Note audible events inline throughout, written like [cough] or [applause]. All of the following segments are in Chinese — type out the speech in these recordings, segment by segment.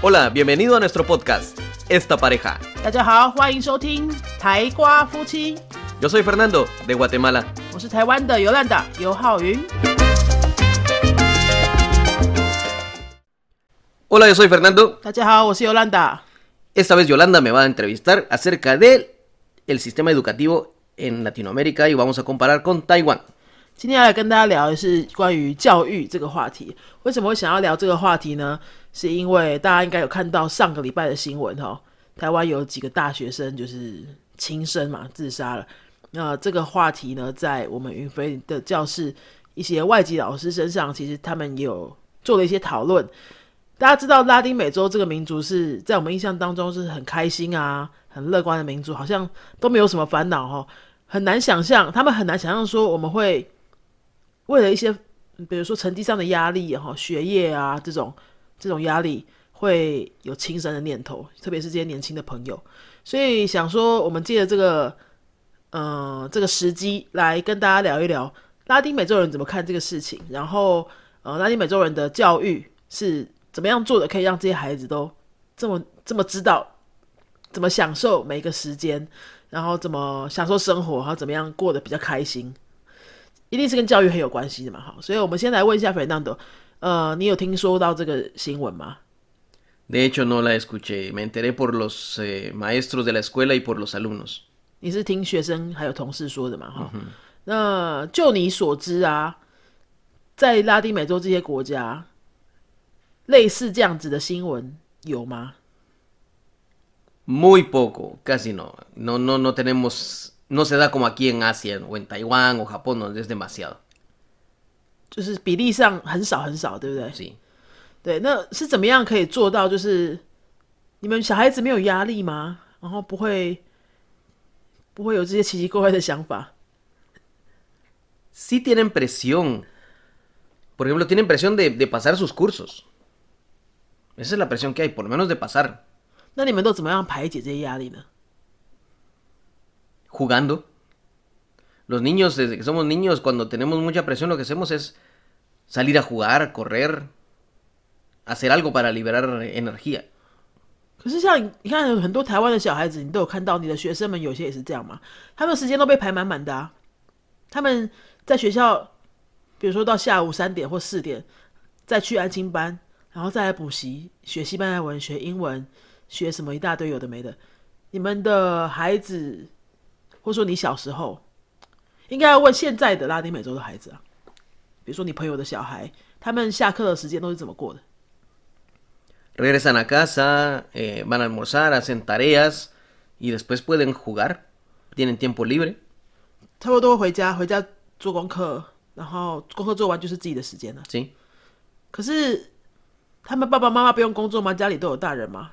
Hola, bienvenido a nuestro podcast, Esta Pareja. 大家好，欢迎收听台瓜夫妻，Yo soy Fernando, de Guatemala. 我是台湾的尤兰达尤浩云。Hola, yo soy Fernando. 大家好，我是尤兰达。Esta vez Yolanda me va a entrevistar acerca del el sistema educativo en Latinoamérica y vamos a comparar con Taiwán. 今天要来跟大家聊的是关于教育这个话题。为什么会想要聊这个话题呢？是因为大家应该有看到上个礼拜的新闻哈，台湾有几个大学生就是轻生嘛，自杀了。那这个话题呢，在我们云飞的教室一些外籍老师身上，其实他们有做了一些讨论。大家知道拉丁美洲这个民族是在我们印象当中是很开心啊、很乐观的民族，好像都没有什么烦恼哈，很难想象，他们很难想象说我们会为了一些，比如说成绩上的压力哈、学业啊这种这种压力，会有轻生的念头，特别是这些年轻的朋友。所以想说，我们借着这个，呃，这个时机来跟大家聊一聊拉丁美洲人怎么看这个事情，然后呃，拉丁美洲人的教育是怎么样做的，可以让这些孩子都这么这么知道怎么享受每一个时间，然后怎么享受生活，然后怎么样过得比较开心，一定是跟教育很有关系的嘛。好，所以我们先来问一下 Fernando，呃，你有听说到这个新闻吗？De hecho, no la escuché. Me enteré por los eh, maestros de la escuela y por los alumnos. 你是听学生还有同事说的嘛？哈、那就你所知啊，在拉丁美洲这些国家，类似这样子的新闻有吗？Muy poco, casi no. No, no, no tenemos, no se da como aquí en Asia o en Taiwán o Japón, donde es demasiado. 就是比例上很少很少，对不对？ Sí. 对，那是怎么样可以做到？就是你们小孩子没有压力吗？然后不会不会有这些奇奇怪怪的想法？ Sí tienen presión. Por ejemplo, tienen presión de, de pasar sus cursos. Esa es la presión que hay, por lo menos de pasar. 那你们都怎么样排解这些压力呢？ Jugando. Los niños, desde que somos niños, cuando tenemos mucha presión, lo que hacemos es salir a jugar, correr, hacer algo para liberar energía. 可是像你看很多台湾的小孩子，你都有看到，你的学生们有些也是这样嘛，他们时间都被排满满的啊。他们在学校，比如说到下午三点或四点，再去安亲班，然后再来补习，学西班牙文、学英文、学什么一大堆有的没的。你们的孩子，或者说你小时候，应该要问现在的拉丁美洲的孩子啊，比如说你朋友的小孩，他们下课的时间都是怎么过的？Regresan a casa, eh, van a almorzar, hacen tareas y después pueden jugar. Tienen tiempo libre. 差不多回家，回家做功课，然后功课做完就是自己的时间了。¿sí? 可是他们爸爸妈妈不用工作吗？家里都有大人吗？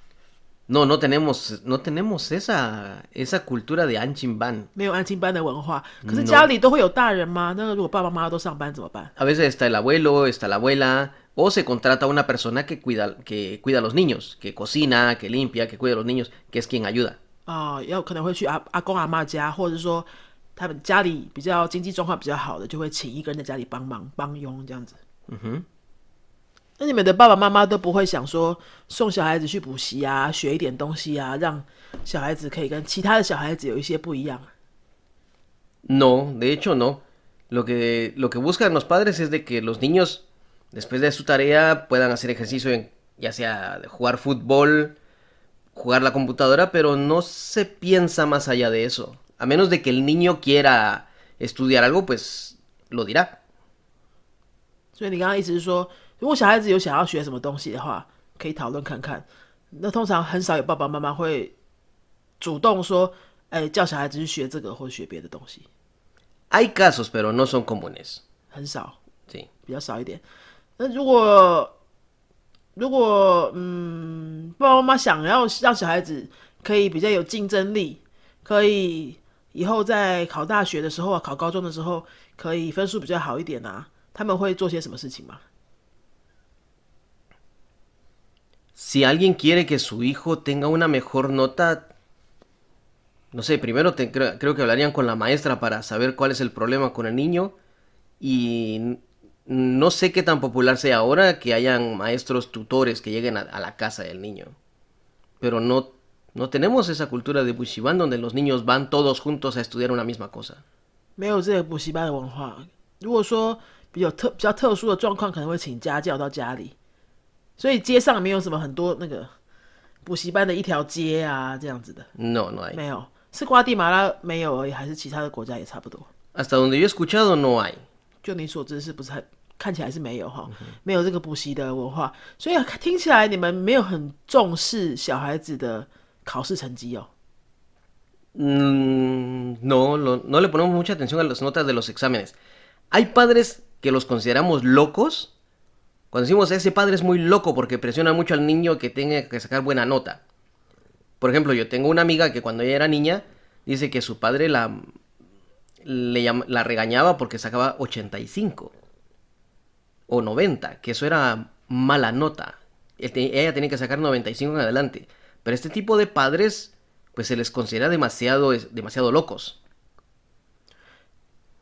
No, no tenemos, no tenemos esa, esa cultura de Anchimban. 没有安亲班的文化，可是 No 家里都会有大人吗？那如果爸爸妈妈都上班怎么办？ A veces está el abuelo, está la abuela, o se contrata a una persona que cuida, que cuida a los niños, que cocina, que limpia, que cuida a los niños, que es quien ayuda. 啊、要可能会去阿阿公阿妈家，或者是说他们家里比较经济状况比较好的，就会请一个人在家里帮忙帮佣这样子。嗯哼。 那你们的爸爸妈妈都不会想说送小孩子去补习啊，学一点东西啊，让小孩子可以跟其他的小孩子有一些不一样。 No, de hecho no. Lo que, lo que buscan los padres es de que los niños, después de su tarea, puedan hacer ejercicio, en, ya sea de jugar fútbol, jugar la computadora, pero no se piensa más allá de eso. A menos de que el niño quiera estudiar algo, pues lo dirá. 所以你刚刚意思是说， 如果小孩子有想要学什么东西的话，可以讨论看看。那通常很少有爸爸妈妈会主动说，哎，叫小孩子去学这个或学别的东西，Hay casos, pero no son comunes. 很少。Sí. 比较少一点。那如果如果嗯，爸爸妈妈想要让小孩子可以比较有竞争力，可以以后在考大学的时候啊，考高中的时候可以分数比较好一点啊，他们会做些什么事情吗？Si alguien quiere que su hijo tenga una mejor nota, no sé, primero te- creo, creo que hablarían con la maestra para saber cuál es el problema con el niño y n- no sé qué tan popular sea ahora que hayan maestros tutores que lleguen a, a la casa del niño. Pero no, no tenemos esa cultura de Bushiban donde los niños van todos juntos a estudiar una misma cosa. 没有这个补习班的文化。如果说比较特比较特殊的状况，可能会请家教到家里， 所以街上没有什么很多那个补习班的一条街啊这样子的，No, no hay. 没有。是瓜地马拉没有而已，还是其他的国家也差不多？Hasta donde yo he escuchado no hay. 就你所知，是不是很看起来是没有哈？没有这个补习的文化，所以听起来你们没有很重视小孩子的考试成绩哦。Mm, no, lo- no le ponemos mucha atención a las notas de los exámenes. Hay padres que los consideramos locos. Cuando decimos ese padre es muy loco porque presiona mucho al niño que tenga que sacar buena nota. Por ejemplo, yo tengo una amiga que cuando ella era niña dice que su padre la, le llam- la regañaba porque sacaba 85 o 90, que eso era mala nota. Él te- Ella tenía que sacar 95 en adelante. Pero este tipo de padres, pues se les considera demasiado, es- demasiado locos.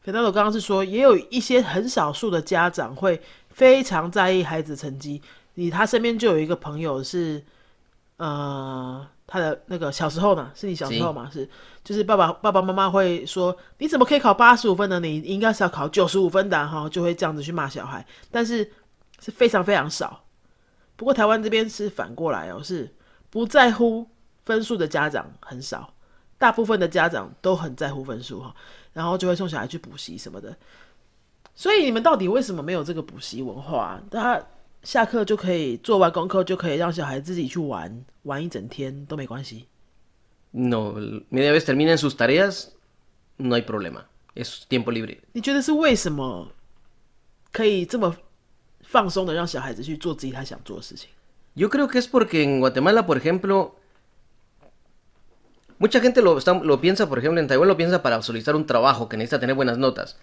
菲纳罗刚刚是说，也有一些很少数的家长会 非常在意孩子成绩。你他身边就有一个朋友是，呃，他的那个小时候呢，是你小时候嘛？是，就是爸爸爸爸妈妈会说，你怎么可以考八十五分呢？你应该是要考九十五分的啊哈，就会这样子去骂小孩，但是是非常非常少。不过台湾这边是反过来哦，是不在乎分数的家长很少，大部分的家长都很在乎分数哈。然后就会送小孩去补习什么的。所以你们到底为什么没有这个补习文化？他下课就可以做完功课，就可以让小孩自己去玩，玩一整天都没关系。No, media vez terminan sus tareas, no hay problema. Es tiempo libre. 你觉得是为什么可以这么放松的让小孩子去做自己他想做的事情？Yo creo que es porque en Guatemala, por ejemplo, mucha gente lo, está- lo piensa, por ejemplo, en Taiwán lo piensa para solicitar un trabajo que necesita tener buenas notas.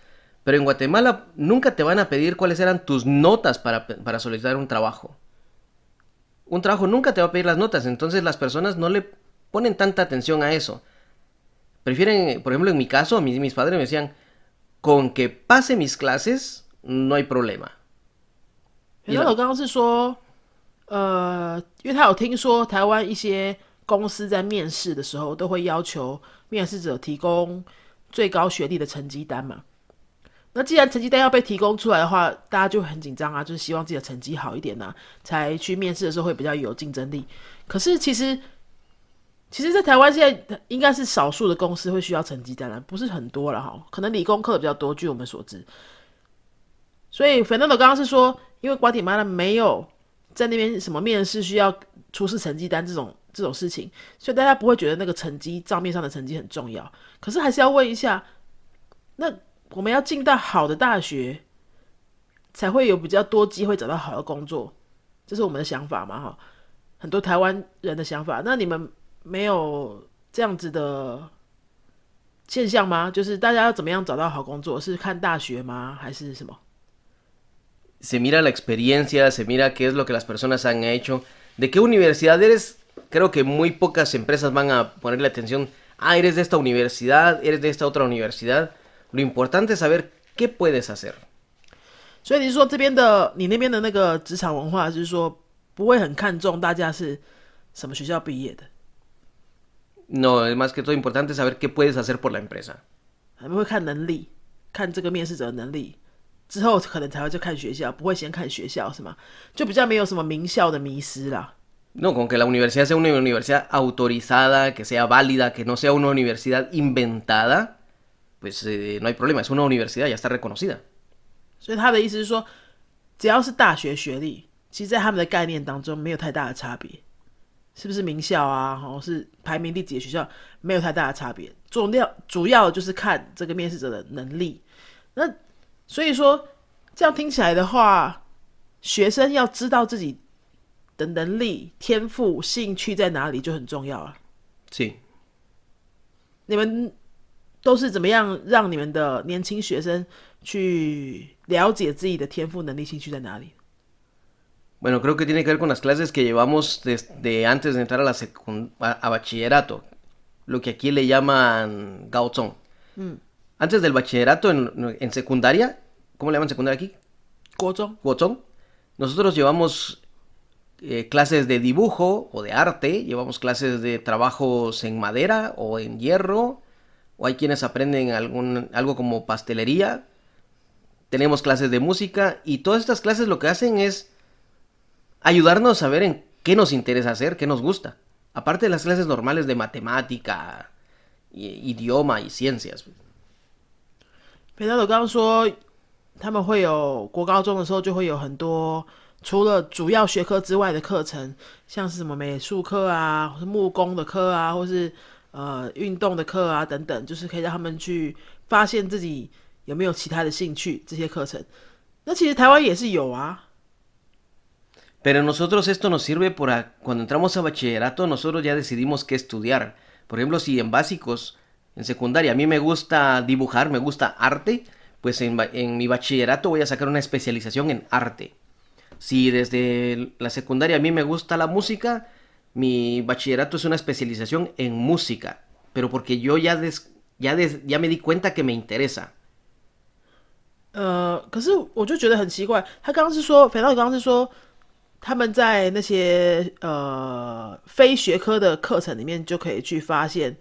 Pero en Guatemala nunca te van a pedir cuáles eran tus notas para, pe- para solicitar un trabajo. Un trabajo nunca te va a pedir las notas, entonces las personas no le ponen tanta atención a eso. Prefieren, por ejemplo, en mi caso, a mí, mis padres me decían, con que pase mis clases, no hay problema. 然后我刚刚是说，呃，因为他有听说台湾一些公司在面试的时候都会要求面试者提供最高学历的成绩单嘛。 那既然成绩单要被提供出来的话，大家就很紧张啊，就是希望自己的成绩好一点呐、才去面试的时候会比较有竞争力。可是其实，其实，在台湾现在应该是少数的公司会需要成绩单了，不是很多了哈，可能理工科比较多，据我们所知。所以粉豆豆刚刚是说，因为瓜地马拉没有在那边什么面试需要出示成绩单这种这种事情，所以大家不会觉得那个成绩账面上的成绩很重要。可是还是要问一下，那我们要进到好的大学，才会有比较多机会找到好的工作，这是我们的想法嘛？哈，很多台湾人的想法。那你们没有这样子的现象吗？就是大家要怎么样找到好工作？是看大学吗？还是什么？se mira la experiencia, se mira qué es lo que las personas han hecho, de qué universidad eres. Creo que muy pocas empresas van a ponerle atención. Ah, eres de esta universidad, eres de esta otra universidad. Lo importante es saber qué puedes hacer. 所以你是说这边的你那边的那个职场文化，就是说不会很看重大家是什么学校毕业的， No, es más que todo importante saber qué puedes hacer por la empresa. 他们会看能力，看这个面试者的能力，之后可能才会去看学校，不会先看学校是吗？就比较没有什么名校的迷失啦。 No, con que la universidad sea una universidad autorizada, que sea válida, que no sea una universidad inventada, Pues eh, no hay problema, es una universidad, ya está reconocida. 所以他的意思是说，只要是大学学历，其实在他们的概念当中没有太大的差别，是不是名校啊，或是排名第几的学校，没有太大的差别。重要主要就是看这个面试者的能力。那所以说，这样听起来的话，学生要知道自己的能力、天赋、兴趣在哪里就很重要啊。Sí. 你们都是怎么样让你们的年轻学生去了解自己的天赋、能力、兴趣在哪里？ Bueno, creo que tiene que ver con las clases que llevamos desde antes de entrar a la secund- a, a bachillerato, lo que aquí le llaman gaozong. Antes del bachillerato en, en secundaria, ¿cómo le llaman secundaria aquí? 国中 Gaozong. Nosotros llevamos eh, clases de dibujo o de arte, llevamos clases de trabajos en madera o en hierro, o hay quienes aprenden algún, algo como pastelería. Tenemos clases de música y todas estas clases lo que hacen es ayudarnos a ver en qué nos interesa hacer, qué nos gusta. Aparte de las clases normales de matemática, i- idioma y ciencias. 北大斗刚刚说，他们会有国高中的时候就会有很多除了主要学科之外的课程，像是什么美术课啊，或是木工的课啊，或是 呃运动的课啊等等，就是可以让他们去发现自己有没有其他的兴趣这些课程。那其实台湾也是有啊， Pero nosotros esto nos sirve para cuando entramos a bachillerato, nosotros ya decidimos qué estudiar. Por ejemplo, si en básicos, en secundaria, a mí me gusta dibujar, me gusta arte, pues en, ba- en mi bachillerato voy a sacar una especialización en arte. Si desde la secundaria a mí me gusta la música, mi bachillerato es una especialización en música. Pero porque yo ya, des- ya, des- ya me di cuenta que me interesa. 呃，可是我就觉得很奇怪，他刚刚是说，肥皂刚刚是说，他们在那些呃非学科的课程里面就可以去发现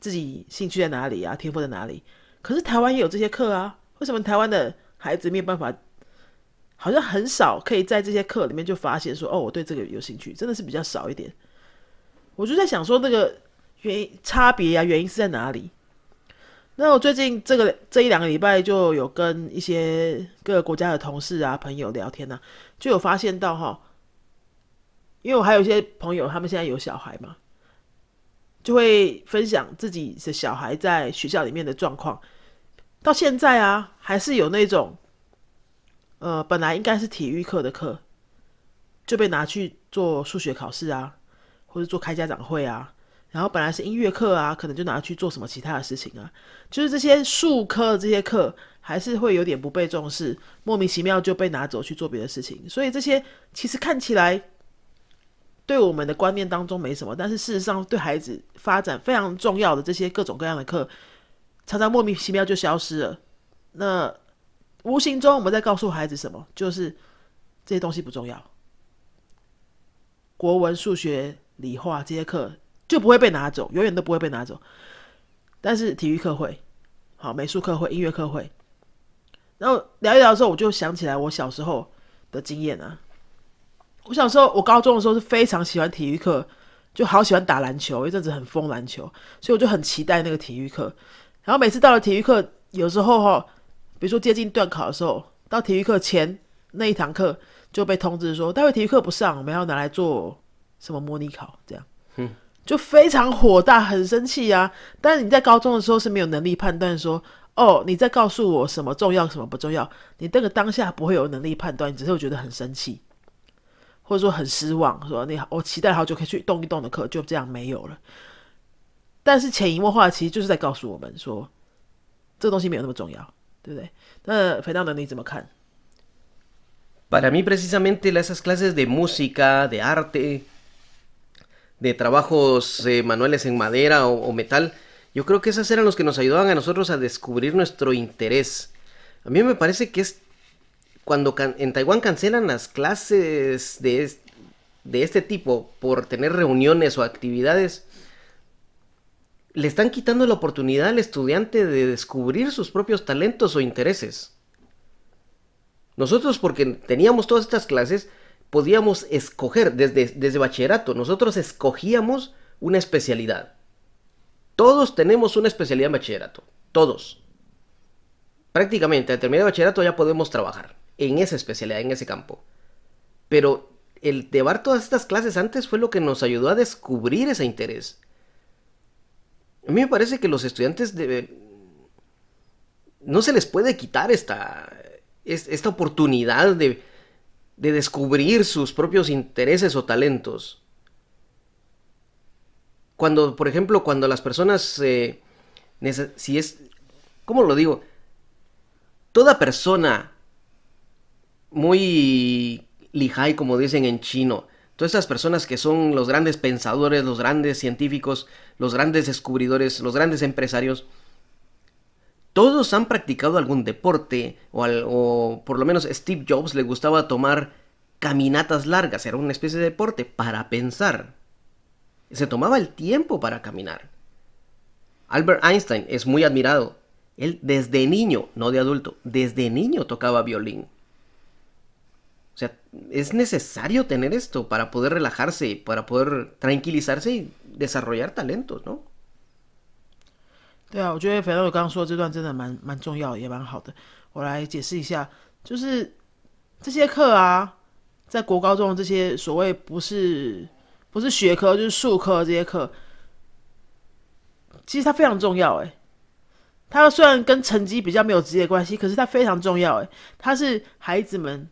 自己兴趣在哪里啊，天赋在哪里。可是台湾也有这些课啊，为什么台湾的孩子没有办法？好像很少可以在这些课里面就发现说，哦，我对这个有兴趣，真的是比较少一点。我就在想说，那个原因差别啊，原因是在哪里？那我最近这个这一两个礼拜就有跟一些各个国家的同事啊、朋友聊天呢、就有发现到哈，因为我还有一些朋友，他们现在有小孩嘛，就会分享自己的小孩在学校里面的状况。到现在啊，还是有那种，呃，本来应该是体育课的课，就被拿去做数学考试啊，或者做开家长会啊。然后本来是音乐课啊，可能就拿去做什么其他的事情啊。就是这些术科这些课，还是会有点不被重视，莫名其妙就被拿走去做别的事情。所以这些其实看起来对我们的观念当中没什么，但是事实上对孩子发展非常重要的这些各种各样的课，常常莫名其妙就消失了。那无形中我们在告诉孩子什么？就是这些东西不重要，国文、数学、理化这些课就不会被拿走，永远都不会被拿走。但是体育课会，好，美术课会，音乐课会。然后聊一聊的时候，我就想起来我小时候的经验啊。我小时候，我高中的时候是非常喜欢体育课，就好喜欢打篮球，一阵子很疯篮球，所以我就很期待那个体育课。然后每次到了体育课，有时候哈，比如说接近段考的时候，到体育课前那一堂课就被通知说，待会体育课不上，我们要拿来做什么模拟考，这样。嗯就非常火大，很生气啊！但是你在高中的时候是没有能力判断说，哦，你在告诉我什么重要，什么不重要。你这个当下不会有能力判断，你只是会觉得很生气，或者说很失望，说你我期待好久可以去动一动的课，就这样没有了。但是潜移默化，其实就是在告诉我们说，这个东西没有那么重要，对不对？那肥皂呢？你怎么看？ Para mí precisamente esas clases de música, de arte, de trabajos eh, manuales en madera o, o metal, yo creo que esas eran los que nos ayudaban a nosotros a descubrir nuestro interés. A mí me parece que es cuando can- en Taiwán cancelan las clases de, es- de este tipo por tener reuniones o actividades, le están quitando la oportunidad al estudiante de descubrir sus propios talentos o intereses. Nosotros, porque teníamos todas estas clases, podíamos escoger desde, desde bachillerato. Nosotros escogíamos una especialidad. Todos tenemos una especialidad en bachillerato. Todos. Prácticamente, al terminar el bachillerato ya podemos trabajar en esa especialidad, en ese campo. Pero el llevar todas estas clases antes fue lo que nos ayudó a descubrir ese interés. A mí me parece que los estudiantes no se les puede quitar esta, es- esta oportunidad de, de descubrir sus propios intereses o talentos. Cuando, por ejemplo, cuando las personas eh, si es, ¿cómo lo digo? Toda persona muy lihai, como dicen en chino, todas esas personas que son los grandes pensadores, los grandes científicos, los grandes descubridores, los grandes empresarios, todos han practicado algún deporte o, o, por lo menos Steve Jobs le gustaba tomar caminatas largas, era una especie de deporte para pensar. Se tomaba el tiempo para caminar. Albert Einstein es muy admirado. Él desde niño, no de adulto, desde niño tocaba violín. O sea, es necesario tener esto para poder relajarse, para poder tranquilizarse y desarrollar talentos, ¿no? 对啊，我觉得肥肉刚刚说这段真的蛮蛮重要，也蛮好的。我来解释一下，就是这些课啊，在国高中这些所谓不是不是学科，就是术科这些课，其实它非常重要。诶，它虽然跟成绩比较没有直接关系，可是它非常重要。诶，它是孩子们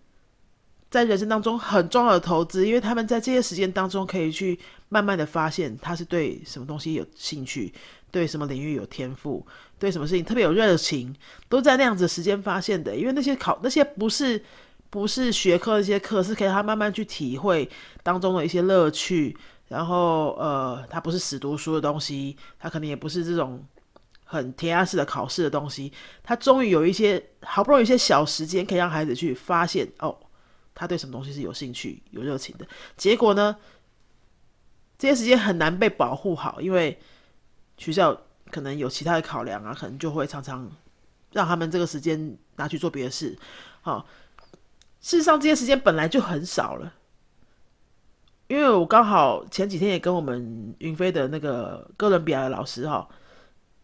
在人生当中很重要的投资，因为他们在这些时间当中可以去慢慢的发现他是对什么东西有兴趣。对什么领域有天赋，对什么事情特别有热情，都在那样子时间发现的。因为那些考那些不是不是学科那些课，是可以他慢慢去体会当中的一些乐趣。然后呃，他不是死读书的东西，他可能也不是这种很填鸭式的考试的东西。他终于有一些好不容易一些小时间，可以让孩子去发现哦，他对什么东西是有兴趣、有热情的。结果呢，这些时间很难被保护好，因为。学校可能有其他的考量啊，可能就会常常让他们这个时间拿去做别的事。好，事实上这些时间本来就很少了。因为我刚好前几天也跟我们云飞的那个哥伦比亚的老师哈，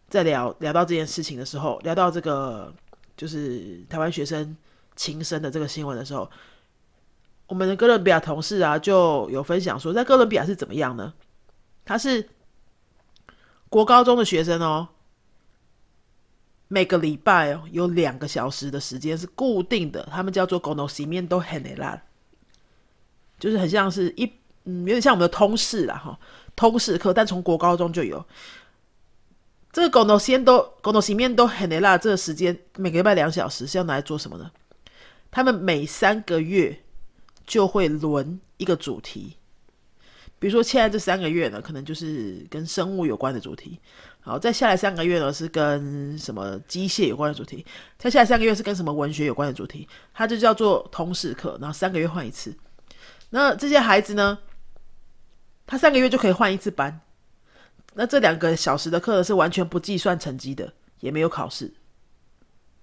在聊聊到这件事情的时候，聊到这个就是台湾学生轻生的这个新闻的时候，我们的哥伦比亚同事啊就有分享说，在哥伦比亚是怎么样呢？他是。国高中的学生哦，每个礼拜哦有两个小时的时间是固定的，他们叫做 “gonocimiento general”，就是很像是一嗯，有点像我们的通识啦哈，通识课，但从国高中就有这个 “gonocimiento gonocimiento general” 这个时间，每个礼拜两小时是要拿来做什么呢？他们每三个月就会轮一个主题。比如说，现在这三个月呢，可能就是跟生物有关的主题；好，再下来三个月呢，是跟什么机械有关的主题；再下来三个月是跟什么文学有关的主题。它就叫做通识课，然后三个月换一次。那这些孩子呢，他三个月就可以换一次班。那这两个小时的课是完全不计算成绩的，也没有考试。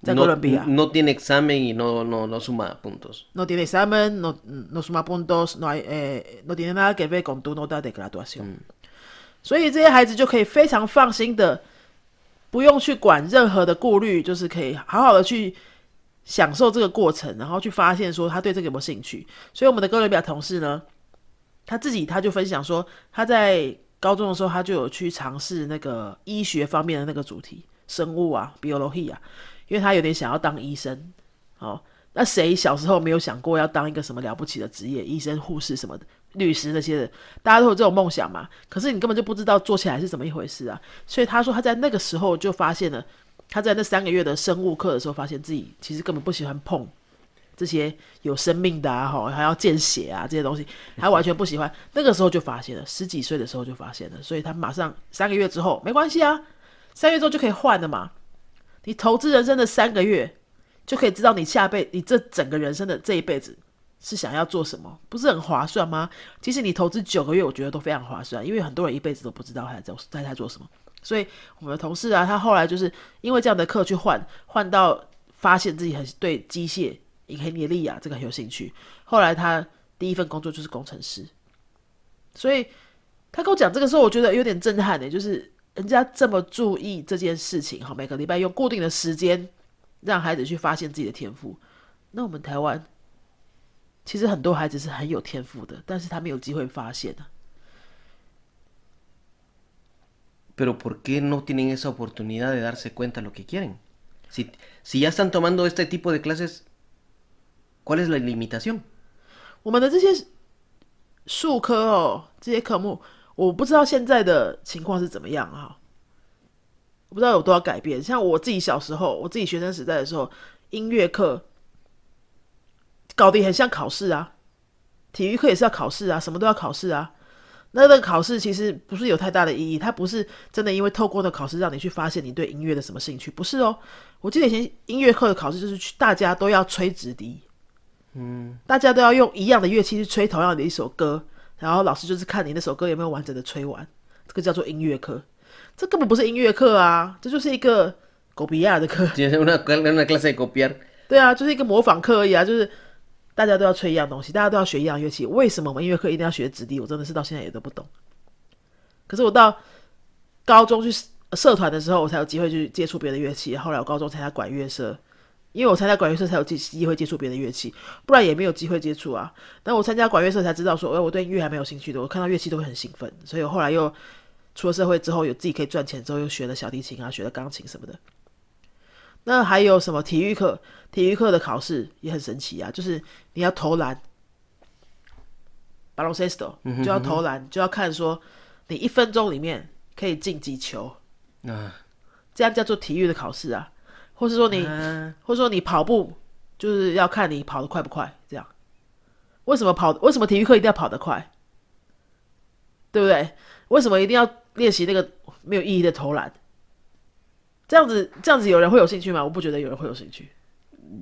No, tiene examen y no, no, no suma puntos. No tiene examen, no, no suma puntos, no, hay, eh, no tiene nada que ver con tu nota de graduación. 所以这些孩子就可以非常放心的，不用去管任何的顾虑，就是可以好好的去享受这个过程，然后去发现说他对这个有没有兴趣。所以我们的哥伦比亚同事呢，他自己他就分享说，他在高中的时候他就有去尝试那个医学方面的那个主题，生物啊，biology 啊。因为他有点想要当医生，哦，那谁小时候没有想过要当一个什么了不起的职业，医生、护士什么的，律师那些的，大家都有这种梦想嘛。可是你根本就不知道做起来是怎么一回事啊。所以他说他在那个时候就发现了，他在那三个月的生物课的时候，发现自己其实根本不喜欢碰这些有生命的啊，哈，还要见血啊这些东西，他完全不喜欢。那个时候就发现了，十几岁的时候就发现了，所以他马上三个月之后没关系啊，三月之后就可以换了嘛。你投资人生的三个月，就可以知道你下辈你这整个人生的这一辈子是想要做什么，不是很划算吗？其实你投资九个月，我觉得都非常划算，因为很多人一辈子都不知道他在在在做什么。所以我们的同事啊，他后来就是因为这样的课去换，换到发现自己很对机械、银黑尼利亚这个很有兴趣。后来他第一份工作就是工程师。所以他跟我讲这个时候，我觉得有点震撼的，就是。人家这么注意这件事情，哈，每个礼拜用固定的时间让孩子去发现自己的天赋。那我们台湾其实很多孩子是很有天赋的，但是他没有机会发现的。Pero por qué no tienen esa oportunidad de darse cuenta lo que quieren? Si si ya están tomando este tipo de clases, ¿cuál es la limitación? 我们的这些数科哦，这些科目。我不知道现在的情况是怎么样哈。我不知道有多少改变。像我自己小时候，我自己学生时代的时候，音乐课搞得很像考试啊，体育课也是要考试啊，什么都要考试啊。那个考试其实不是有太大的意义，它不是真的因为透过的考试让你去发现你对音乐的什么兴趣，不是哦。我记得以前音乐课的考试就是去大家都要吹直笛，嗯，大家都要用一样的乐器去吹同样的一首歌，然后老师就是看你那首歌有没有完整的吹完，这个叫做音乐课。这根本不是音乐课啊，这就是一个狗比亚的课。[laughs] 对啊，就是一个模仿课而已啊，就是。大家都要吹一样东西，大家都要学一样乐器，为什么我们音乐课一定要学直笛？我真的是到现在也都不懂。可是我到高中去社团的时候，我才有机会去接触别的乐器。后来我高中参加管乐社，因为我参加管乐社才有机机会接触别的乐器，不然也没有机会接触啊。但我参加管乐社才知道说，哎，我对音乐还没有兴趣的。我看到乐器都会很兴奋，所以我后来又出了社会之后，有自己可以赚钱之后，又学了小提琴啊，学了钢琴什么的。那还有什么体育课？体育课的考试也很神奇啊，就是你要投篮 b a l o n c e s t o 就要投篮，就要看说你一分钟里面可以进几球啊，这样叫做体育的考试啊，或是说你，或者说你跑步，就是要看你跑得快不快，这样。为什么跑？为什么体育课一定要跑得快？对不对？为什么一定要练习那个没有意义的投篮？这样子，这样子有人会有兴趣吗？我不觉得有人会有兴趣。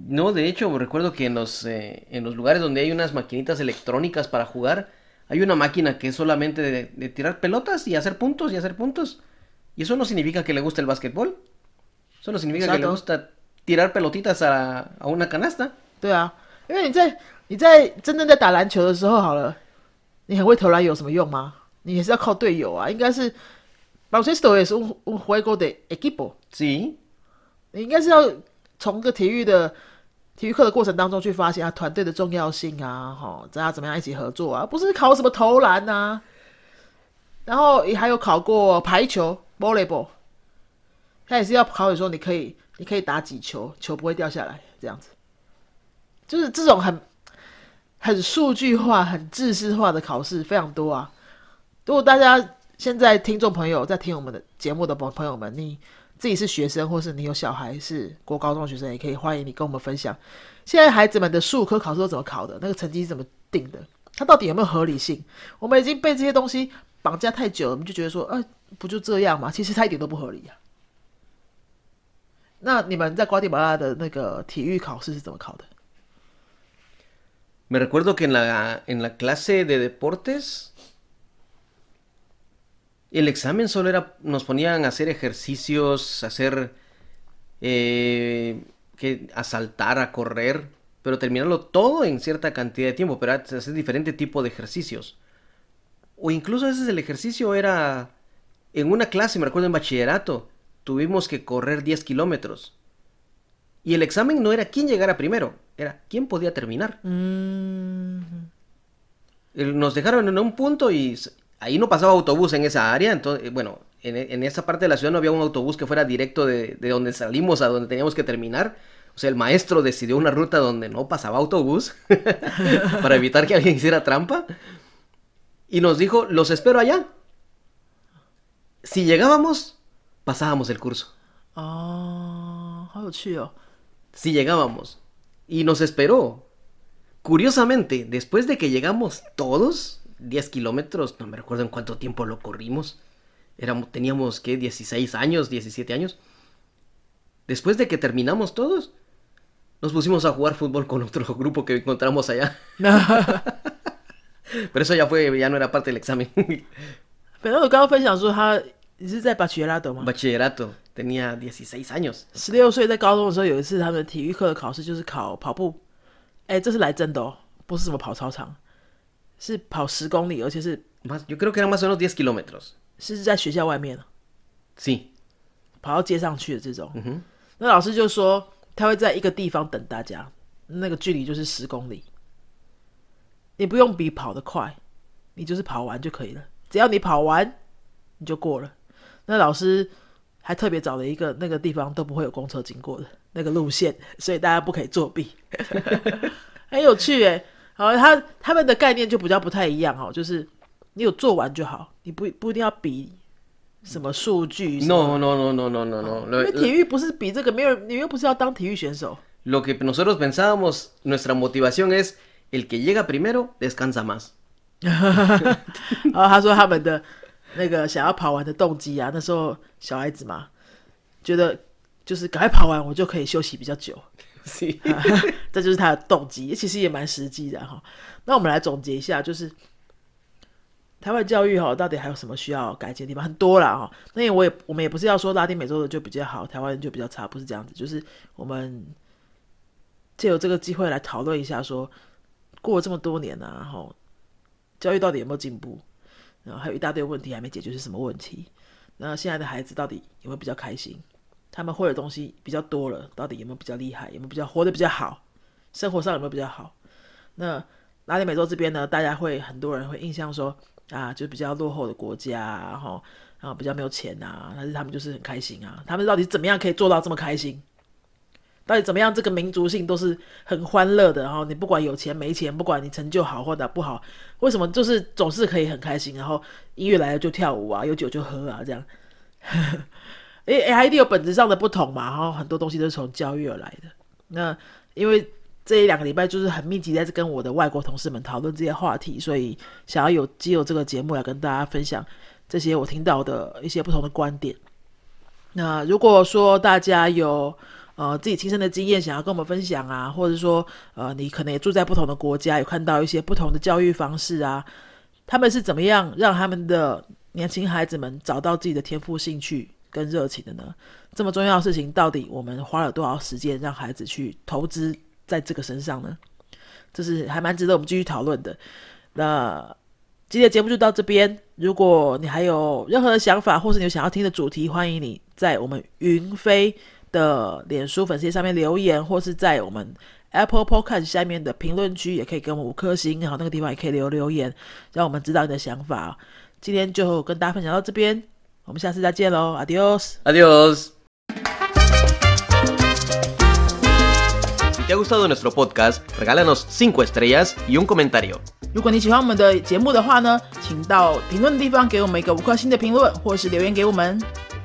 No, de hecho, recuerdo que en los, eh, en los lugares donde hay unas maquinitas electrónicas para jugar, hay una máquina que es solamente de, tirar pelotas y hacer puntos y hacer puntos. Y eso no significa que le guste el básquetbol. Eso no significa que le gusta tirar pelotitas a, a una canasta. 对啊，因为你在你在真正在打篮球的时候，好了，你很会投篮有什么用吗？你也是要靠队友啊，应该是 baloncesto 也是 un un juego de equipo。Sí，你应该是要从个体育的体育课的过程当中去发现啊团队的重要性啊，哈，大家怎么样一起合作啊？不是考什么投篮啊，然后也还有考过排球 volleyball，他也是要考你说你可以你可以打几球，球不会掉下来这样子，就是这种很很数据化、很知识化的考试非常多啊。如果大家现在听众朋友在听我们的节目的朋朋友们，你自己是学生，或是你有小孩是国高中学生，也可以欢迎你跟我们分享，现在孩子们的数科考试都怎么考的，那个成绩是怎么定的，它到底有没有合理性？我们已经被这些东西绑架太久了，我们就觉得说，呃，不就这样吗？其实它一点都不合理啊。那你们在瓜地马拉的那个体育考试是怎么考的？Me recuerdo que en la en la clase de deportes El examen solo era, nos ponían a hacer ejercicios, hacer, eh, que, a saltar, a correr, pero terminarlo todo en cierta cantidad de tiempo, pero hacer diferente tipo de ejercicios. O incluso a veces el ejercicio era, en una clase, me recuerdo en bachillerato, tuvimos que correr 10 kilómetros. Y el examen no era quién llegara primero, era quién podía terminar. Mm. Nos dejaron en un punto y ahí no pasaba autobús en esa área, entonces, eh, bueno, en, esa parte de la ciudad no había un autobús que fuera directo de, donde salimos a donde teníamos que terminar. O sea, el maestro decidió una ruta donde no pasaba autobús [laughs] para evitar que alguien hiciera trampa. Y nos dijo, los espero allá. Si llegábamos, pasábamos el curso. Ah, chido. Si llegábamos. Y nos esperó. Curiosamente, después de que llegamos todos, 10 kilómetros, no me recuerdo en cuánto tiempo lo corrimos. Éramos, teníamos, ¿qué? 16 años, 17 años. Después de que terminamos todos, nos pusimos a jugar fútbol con otro [laughs] grupo que encontramos allá. [laughs] Pero eso ya fue, ya no era parte del examen. Pero bachillerato Bachillerato, tenía 16 años. 十六岁在高中的时候，有一次他们体育课的考试就是考跑步。哎，这是来真的哦，不是什么跑操场。是跑十公里，而且是 más yo creo que eran más o menos diez kilómetros。是在学校外面 Sí。跑到街上去的这种。嗯哼。那老师就说他会在一个地方等大家，那个距离就是十公里。你不用比跑得快，你就是跑完就可以了。只要你跑完，你就过了。那老师还特别找了一个那个地方都不会有公车经过的那个路线，所以大家不可以作弊。[laughs] 很有趣诶。好，他他们的概念就比较不太一样哦，就是你有做完就好，你不不一定要比什么数据。No, no, no, no, no, no, no. 因为体育不是比这个没有，你又不是要当体育选手。lo que nosotros pensábamos, nuestra motivación es el que llega primero descansa más. [laughs] 然后他说他们的那个想要跑完的动机啊，那时候小孩子嘛，觉得就是赶快跑完，我就可以休息比较久。[laughs] [laughs] 这就是他的动机，其实也蛮实际的哈。那我们来总结一下，就是台湾教育哈，到底还有什么需要改进的地方？很多啦哈。那我也我们也不是要说拉丁美洲的就比较好，台湾人就比较差，不是这样子。就是我们借由这个机会来讨论一下说过了这么多年啊，然后教育到底有没有进步？然后还有一大堆问题还没解决，是什么问题？那现在的孩子到底有没有比较开心？他们会的东西比较多了，到底有没有比较厉害？有没有比较活得比较好？生活上有没有比较好？那拉丁美洲这边呢，大家会很多人会印象说啊，就比较落后的国家，然后然后比较没有钱啊，但是他们就是很开心啊。他们到底怎么样可以做到这么开心？到底怎么样？这个民族性都是很欢乐的，然后你不管有钱没钱，不管你成就好或者不好，为什么就是总是可以很开心？然后音乐来了就跳舞啊，有酒就喝啊，这样。[laughs] 诶诶，还一定有本质上的不同嘛，然后很多东西都是从教育而来的。那因为这一两个礼拜就是很密集在跟我的外国同事们讨论这些话题，所以想要有藉由这个节目来跟大家分享这些我听到的一些不同的观点。那如果说大家有呃自己亲身的经验想要跟我们分享啊，或者说呃你可能也住在不同的国家，有看到一些不同的教育方式啊，他们是怎么样让他们的年轻孩子们找到自己的天赋、兴趣跟热情的呢？这么重要的事情，到底我们花了多少时间让孩子去投资在这个身上呢？这是还蛮值得我们继续讨论的。那今天的节目就到这边。如果你还有任何的想法，或是你有想要听的主题，欢迎你在我们云飞的脸书粉丝上面留言，或是在我们 Apple Podcast 下面的评论区也可以给我们五颗星，然后那个地方也可以留留言，让我们知道你的想法。今天就跟大家分享到这边，我们下次再见喽，Adios，Adios Si te ha gustado nuestro podcast, regálanos 5 estrellas y un comentario. 如果你喜欢我们的节目的话呢，请到评论的地方给我们一个五颗星的评论，或是留言给我们。